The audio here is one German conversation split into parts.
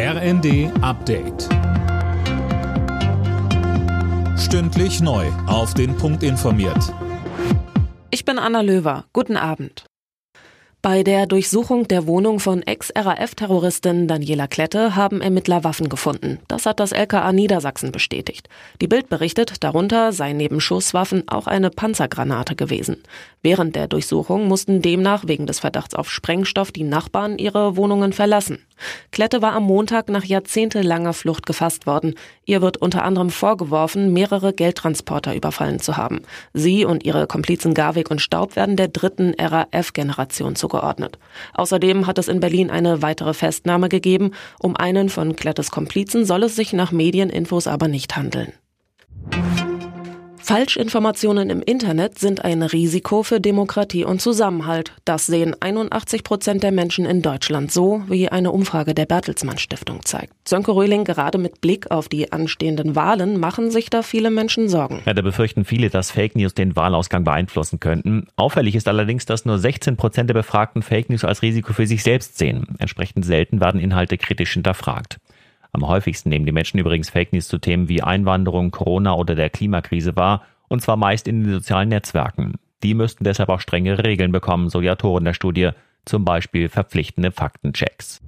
RND Update. Stündlich neu. Auf den Punkt informiert. Ich bin Anna Löwer. Guten Abend. Bei der Durchsuchung der Wohnung von Ex-RAF-Terroristin Daniela Klette haben Ermittler Waffen gefunden. Das hat das LKA Niedersachsen bestätigt. Die Bild berichtet, darunter sei neben Schusswaffen auch eine Panzergranate gewesen. Während der Durchsuchung mussten demnach wegen des Verdachts auf Sprengstoff die Nachbarn ihre Wohnungen verlassen. Klette war am Montag nach jahrzehntelanger Flucht gefasst worden. Ihr wird unter anderem vorgeworfen, mehrere Geldtransporter überfallen zu haben. Sie und ihre Komplizen Garwig und Staub werden der dritten RAF-Generation zugeordnet. Außerdem hat es in Berlin eine weitere Festnahme gegeben. Um einen von Klettes Komplizen soll es sich nach Medieninfos aber nicht handeln. Falschinformationen im Internet sind ein Risiko für Demokratie und Zusammenhalt. Das sehen 81 Prozent der Menschen in Deutschland so, wie eine Umfrage der Bertelsmann Stiftung zeigt. Sönke Röhling, gerade mit Blick auf die anstehenden Wahlen machen sich da viele Menschen Sorgen. Ja, da befürchten viele, dass Fake News den Wahlausgang beeinflussen könnten. Auffällig ist allerdings, dass nur 16 Prozent der Befragten Fake News als Risiko für sich selbst sehen. Entsprechend selten werden Inhalte kritisch hinterfragt. Am häufigsten nehmen die Menschen übrigens Fake News zu Themen wie Einwanderung, Corona oder der Klimakrise wahr, und zwar meist in den sozialen Netzwerken. Die müssten deshalb auch strenge Regeln bekommen, so die Autoren der Studie, zum Beispiel verpflichtende Faktenchecks.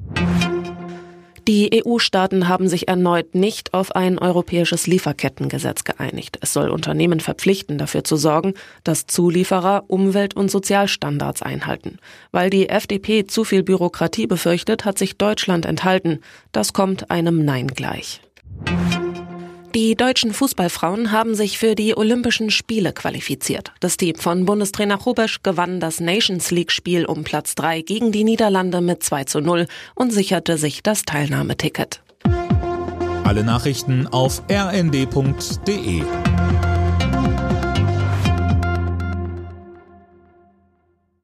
Die EU-Staaten haben sich erneut nicht auf ein europäisches Lieferkettengesetz geeinigt. Es soll Unternehmen verpflichten, dafür zu sorgen, dass Zulieferer Umwelt- und Sozialstandards einhalten. Weil die FDP zu viel Bürokratie befürchtet, hat sich Deutschland enthalten. Das kommt einem Nein gleich. Die deutschen Fußballfrauen haben sich für die Olympischen Spiele qualifiziert. Das Team von Bundestrainer Rubesch gewann das Nations League Spiel um Platz 3 gegen die Niederlande mit 2 zu 0 und sicherte sich das Teilnahmeticket. Alle Nachrichten auf rnd.de